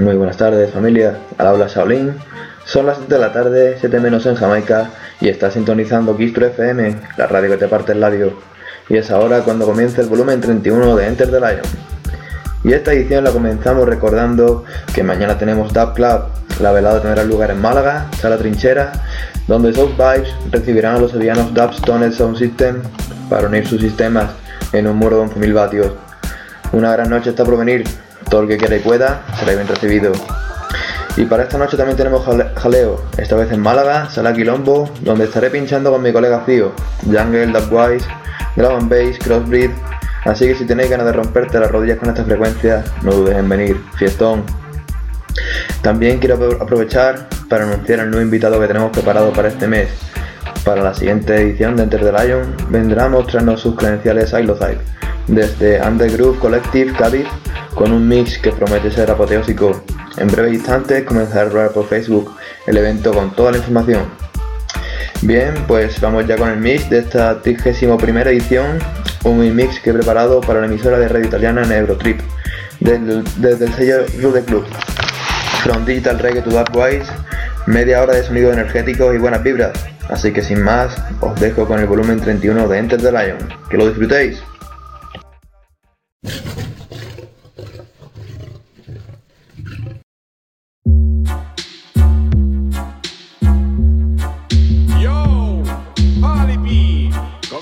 Muy buenas tardes familia, al habla Shaolin. Son las 7 de la tarde, 7 menos en Jamaica, y está sintonizando Kistro FM, la radio que te parte el labio. Y es ahora cuando comienza el volumen 31 de Enter the Lion. Y esta edición la comenzamos recordando que mañana tenemos Dub Club. La velada tendrá lugar en Málaga, Sala Trinchera, donde South Vibes recibirán a los sevillanos Dub Stone Sound System para unir sus sistemas en un muro de 11.000 vatios. Una gran noche está por venir, todo el que quiera y pueda será bien recibido. Y para esta noche también tenemos jaleo, esta vez en Málaga, Sala Quilombo, donde estaré pinchando con mi colega Fío, Jungle, Dubwise, Drum Bass, Crossbreed, así que si tenéis ganas de romperte las rodillas con esta frecuencia, no dudes en venir, fiestón. También quiero aprovechar para anunciar el nuevo invitado que tenemos preparado para este mes. Para la siguiente edición de Enter the Lion vendrá a mostrarnos sus credenciales Ilozype desde Undergroove Collective Cádiz con un mix que promete ser apoteósico. En breve instantes comenzará a rodar por Facebook el evento con toda la información. Bien, pues vamos ya con el mix de esta 31 primera edición, un mix que he preparado para la emisora de radio italiana Neurotrip, desde, desde el sello Rude Club. From Digital Reggae to Dark Wise, media hora de sonido energético y buenas vibras. Así que sin más, os dejo con el volumen 31 de Enter the Lion. Que lo disfrutéis.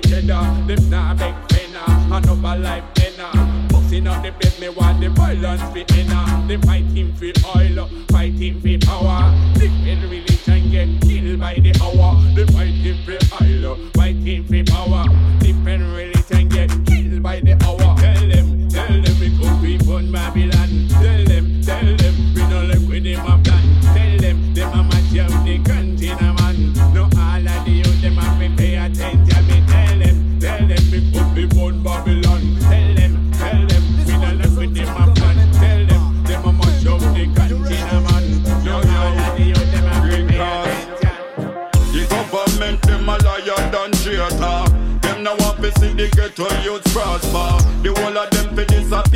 the cheddar. Them nah beg penna, another life penna. Boxing up the place, me want the violence for inna. Them fighting for oil, fighting for power. Different religion get killed by the hour. Them fighting for oil, fighting for power.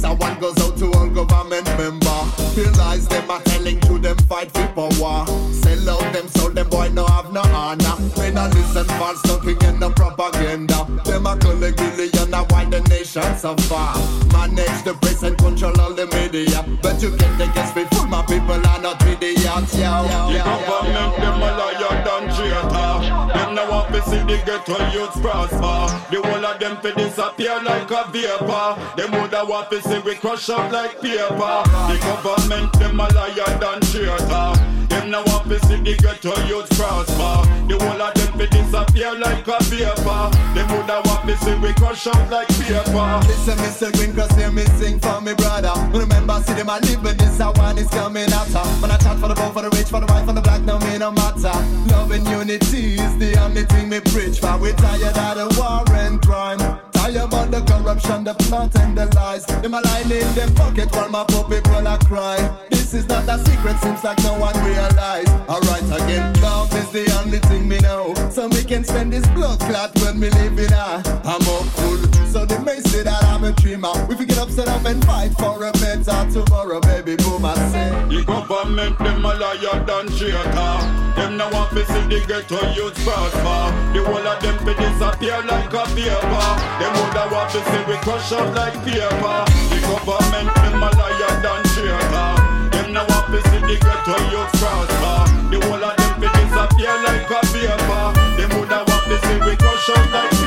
This a one goes out to all government member. Realize them are telling to them fight for power. Sell out them so them boy no have no honor. When I listen false talking and no propaganda. Them a collect billion, the nation suffer. Manage the press and control all the media. But you can take us full, my people are not idiots. Yo, yo, yo, government, them a liar than traitor. Them no want to see the ghetto youths prosper. The whole of them fi disappear like a vapor. Them woulda want to see we crush up like paper. The government, them a liar than traitor. Them now want to see the ghetto youth prosper. The whole of them be disappear like a vapor. Them woulda want to see we crush up like paper. Listen, Mr. Green, cause hear me sing for me brother. Remember, see them I live with this, I one is coming after. When I chat for the poor, for the rich, for the white, for the black, no me no matter. Loving unity is the only thing me preach for. We tired of the war and crime. Tired about the corruption, the plot and the lies. Them a line in them pocket while my poor people are cry. This is not a secret, seems like no one realize. Alright again, love is the only thing me know. So we can spend this blood clot when we live in a. I'm hopeful, so they may say that I'm a dreamer. We can get upset up and fight for a better tomorrow, Babyboom. I say. The government them a liar than traitor. Them no want to see the ghetto youth prosper. The whole of them fi disappear like a vapor. Them woulda want to see we crush up like paper. The government them a liar than traitor. Them no want to see the ghetto youth prosper. The whole of them fi disappear like a vapor. Them woulda want to see we crush up like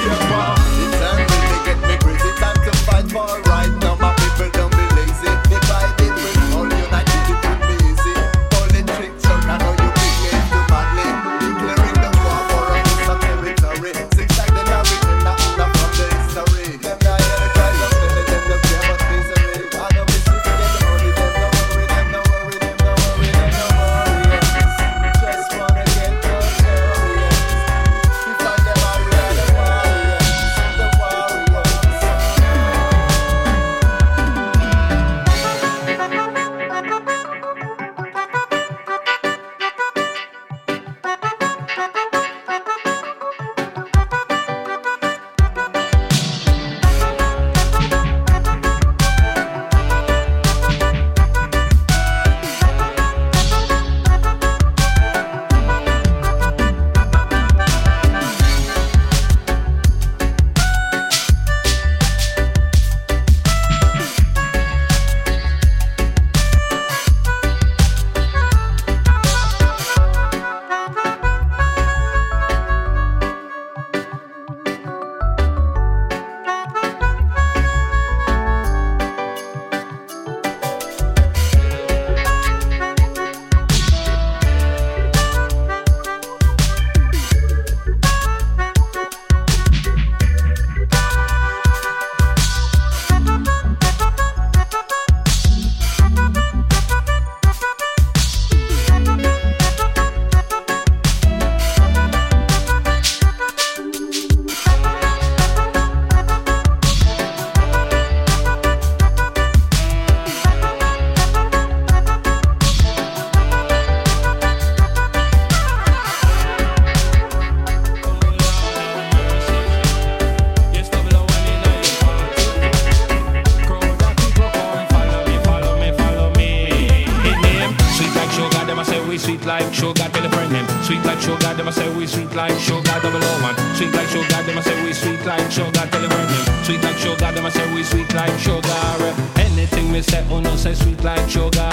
sugar. Tell a sweet like sugar. Them a say we sweet like sugar. Double O one, sweet like sugar. Them a say we sweet like sugar. Tell a sweet like sugar. Them a say we sweet like sugar. Anything me say, oh no, say sweet like sugar.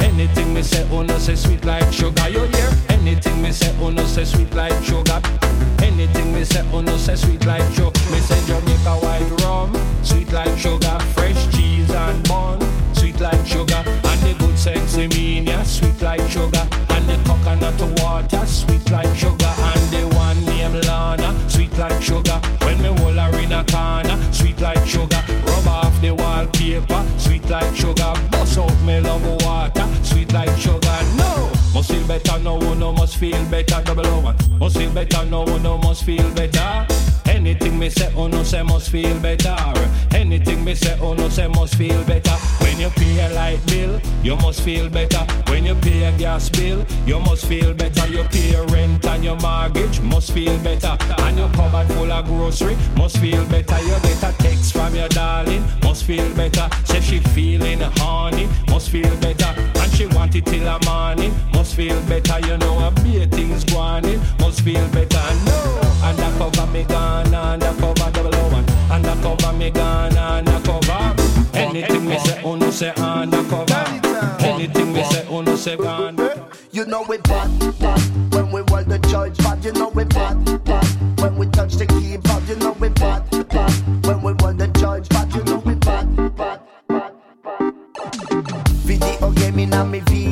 Anything me say, oh no, say sweet like sugar. You hear? Anything me say, oh no, say sweet like sugar. Anything me say, oh no, say sweet like sugar. Me say Jamaica white rum, sweet like sugar. Fresh cheese and bun, sweet like sugar. And the good sexy mean, yeah, sweet like sugar. Coconut water, sweet like sugar. And the one named Lana, sweet like sugar. When me hold her in a corner, sweet like sugar. Rub off the wallpaper, sweet like sugar. Bust out me love water, sweet like sugar. No, must feel better, no, no, must feel better. Double O one, must feel better, no, no, must feel better. Anything me say, oh no, say must feel better. Anything me say, oh no, say must feel better. When you pay a light bill, you must feel better. When you pay a gas bill, you must feel better. You pay rent and your mortgage, must feel better. And your cupboard full of grocery, must feel better. You get a text from your darling, must feel better. Say she feeling horny, must feel better. And she want it till a morning, must feel better. You know a beer things going in, must feel better. No, undercover me gone, undercover double O one, undercover me gone, undercover. Anything me say, oh no say undercover. Anything me say, oh no say gone. You know we bad, bad when we hold the judge bad. You know we bad, bad when we touch the keyboard. Video game in a me video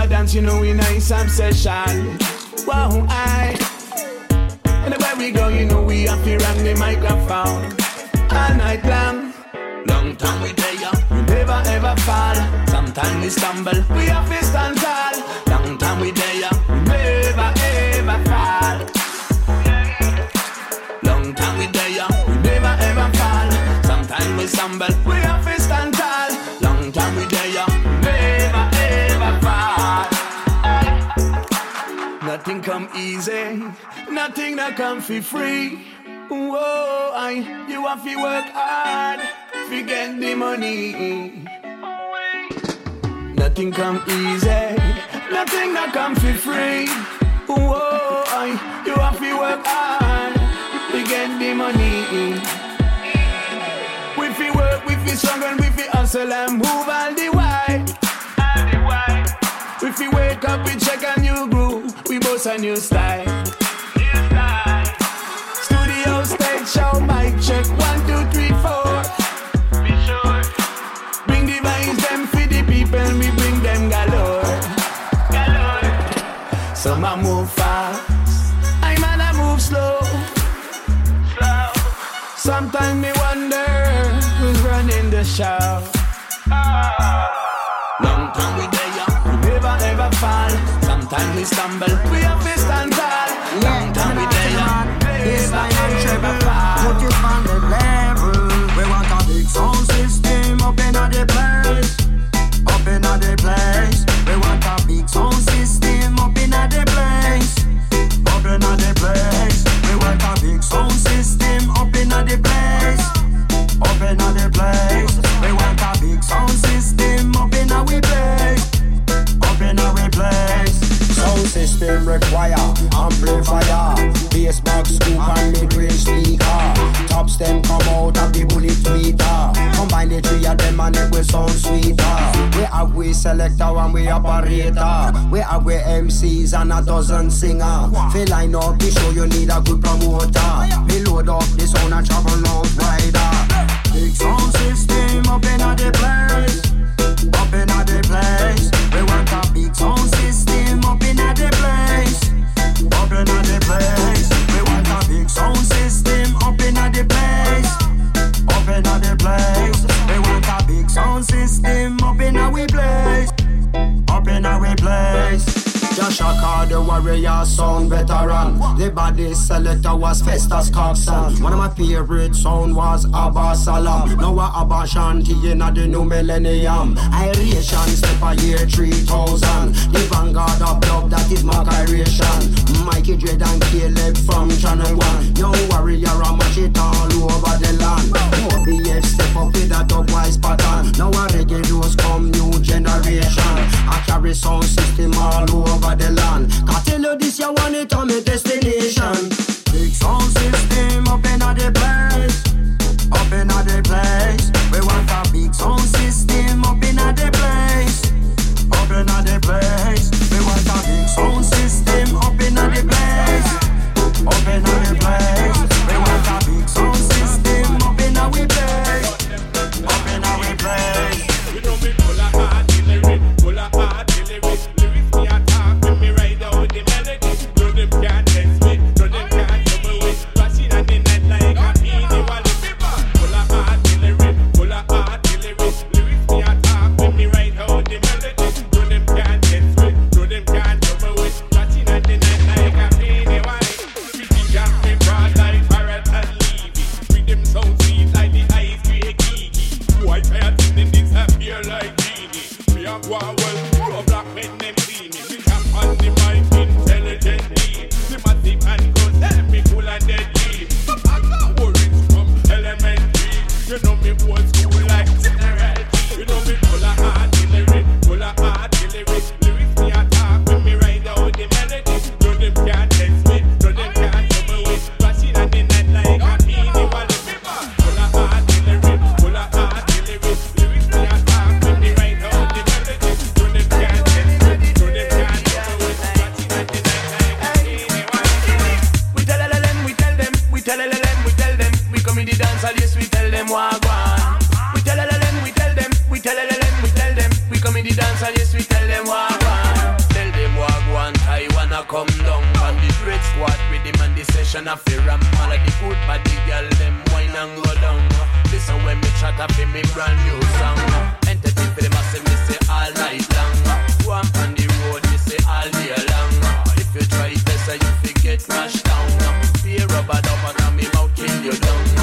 we dance, you know we nice obsession. Wow, I. Anywhere we go, you know we have to run the microphone all night long. Long time we there, we never ever fall. Sometimes we stumble, we have to stand tall. Long time we there, we come easy, nothing that come for free. Whoa, I, you have to work hard to get the money. Nothing come easy, nothing that come for free. Whoa, I, you have to work hard to get the money. We fi work, we fi struggle, we fi hustle and move all the way. All the way. We fi wake up, we check boast a new style. Studio stage show, mic check, one, two, three, four. Bring the vibes, them for the people, we bring them galore. Some a move fast, I man a move slow. Slow. Sometimes me wonder who's running the show. Ah. Long time we there, we never ever fall. Sometimes we stumble, we operator. We have we MCs and a dozen singer. Feel line up the show you need a good promoter. We load up the sound and travel out wider. Big sound system up in the place. Up in the place. We want a big sound system up in the place. Up in the place. We want a big sound system up in the place. Up in the place. We want a big sound system up in our place. Up in our place. Jah Shaka, the warrior sound veteran. The body selector was Festus Coxsone. One of my favorite sound was Abba Salam. Now I Aba Shanti in the new millennium. Iration Steppas year 3000. The vanguard of love that is my iration. Mikey Dread and Caleb from Channel 1. Young warrior, I much it all over the land. OBF step up with a dubwise pattern. Now I Reggae Roast come new generation. I carry sound system all over over the land. Can't tell you this, you want it on my destination. Big sound system up in the place, up in the place. We want a big sound system up in the place, up in the place. We want a big sound system up in the place, up in the place. We want a big sound system up in the place. girl them wine and go down. Listen when me chat up in me brand new song. Entertain for the massive, me say all night long. Go on on the road, me say all day long. If you try it, say you forget crashed down. Fear rubber dump now me mouth kill you down.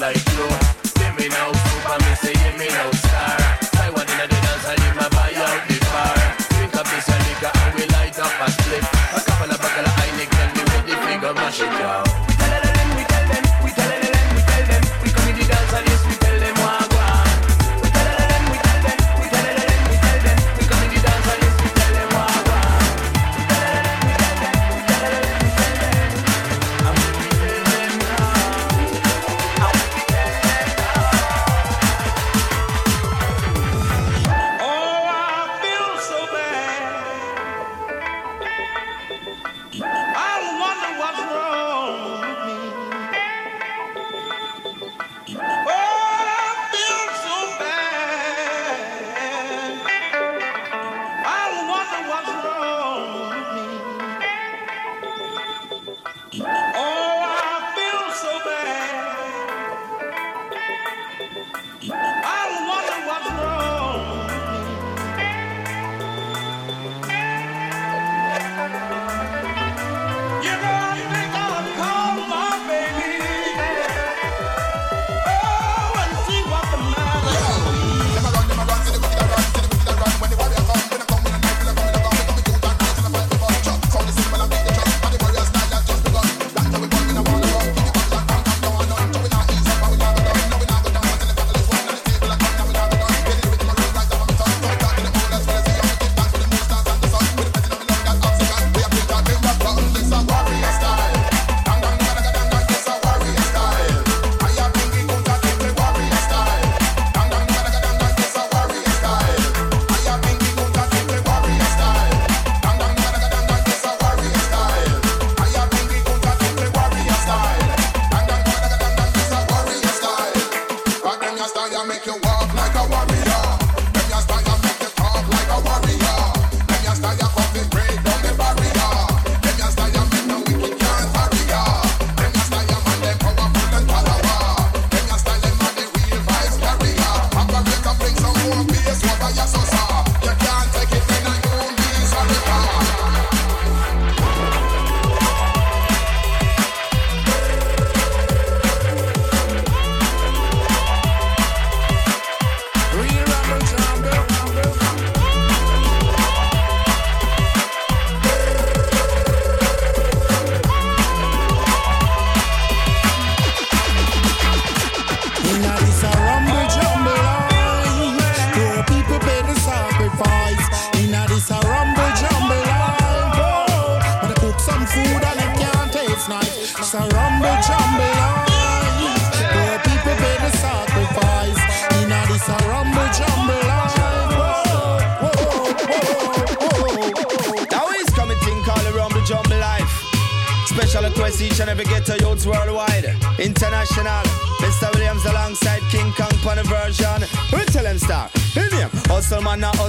like you. Let me know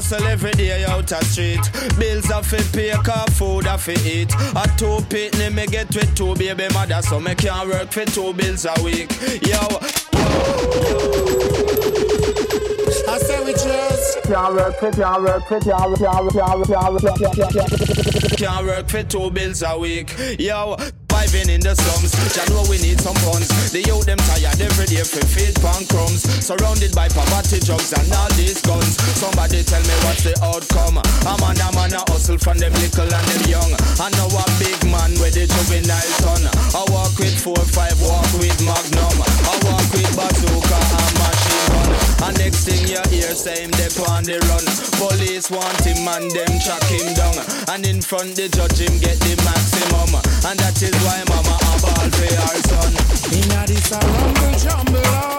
hustle every day out a street. Bills a fi pay, car food a fi eat. A two pitney me get with two baby mother, so me can't work for two bills a week. Yo. I say we just Can't work for, can't work for, can't work, can't work, can't work, can't work, can't work, can't work for two bills a week. Yo. Surviving in the slums, Jah know we need some funds. The youth them tired every day for feed pan crumbs. Surrounded by poverty, drugs and all these guns. Somebody tell me what's the outcome? A man, a man a hustle from them little and them young. I know a big man with the juvenile son. I walk with four five, walk with Magnum. I walk with bazooka and next thing you hear, same they on the run. Police want him and them track him down. And in front the judge him get the maximum. And that is why mama a ball for her son. Inna this a rumble jumble oh.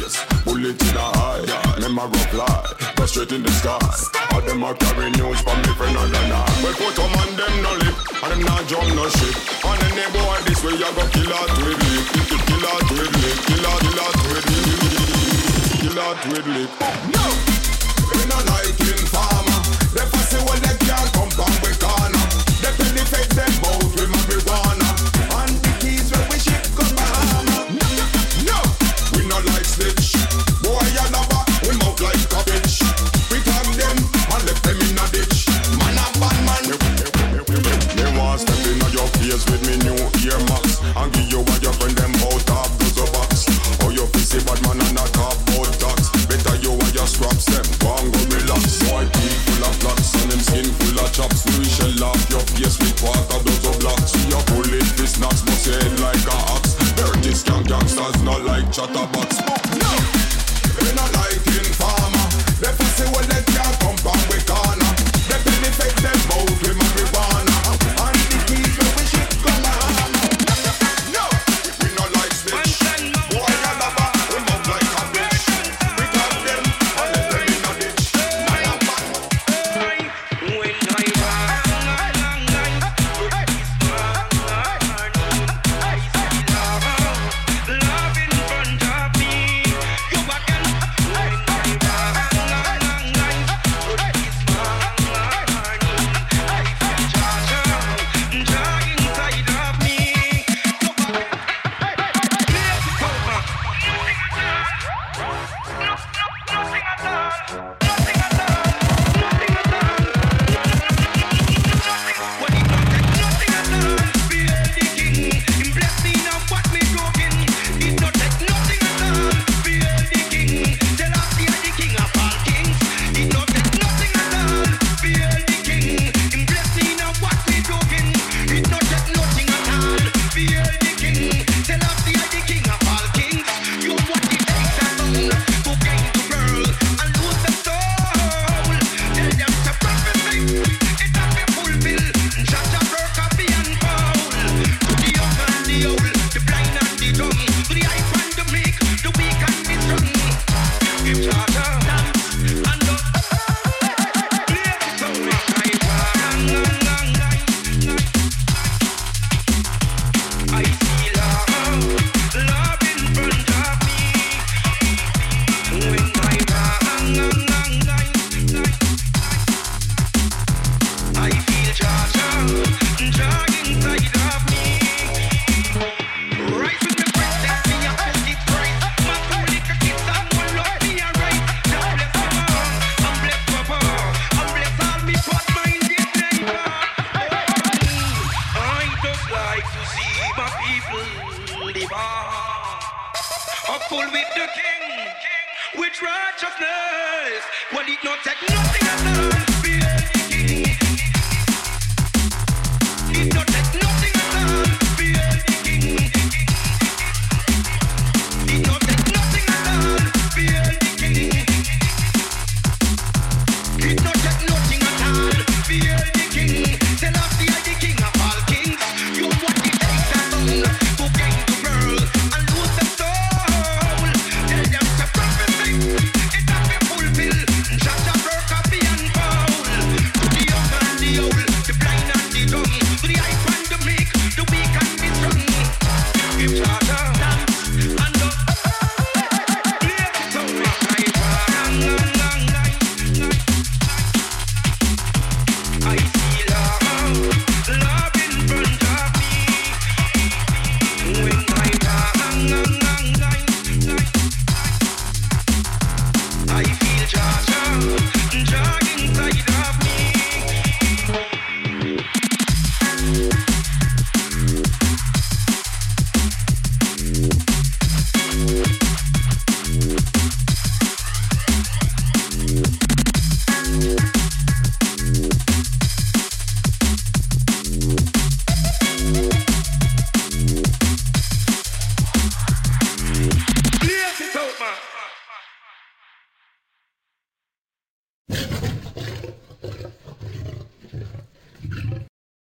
face. Bullet in the eye, them a reply. Go straight in the sky. All them a carry news from me friend on the night. Well, put them on them no lip, and them not jump no shit. On any boy this way, you go kill a with kill a with kill a kill a with kill a with no, in a night. like chatterbox. No, no. we not like informer. They fussy when they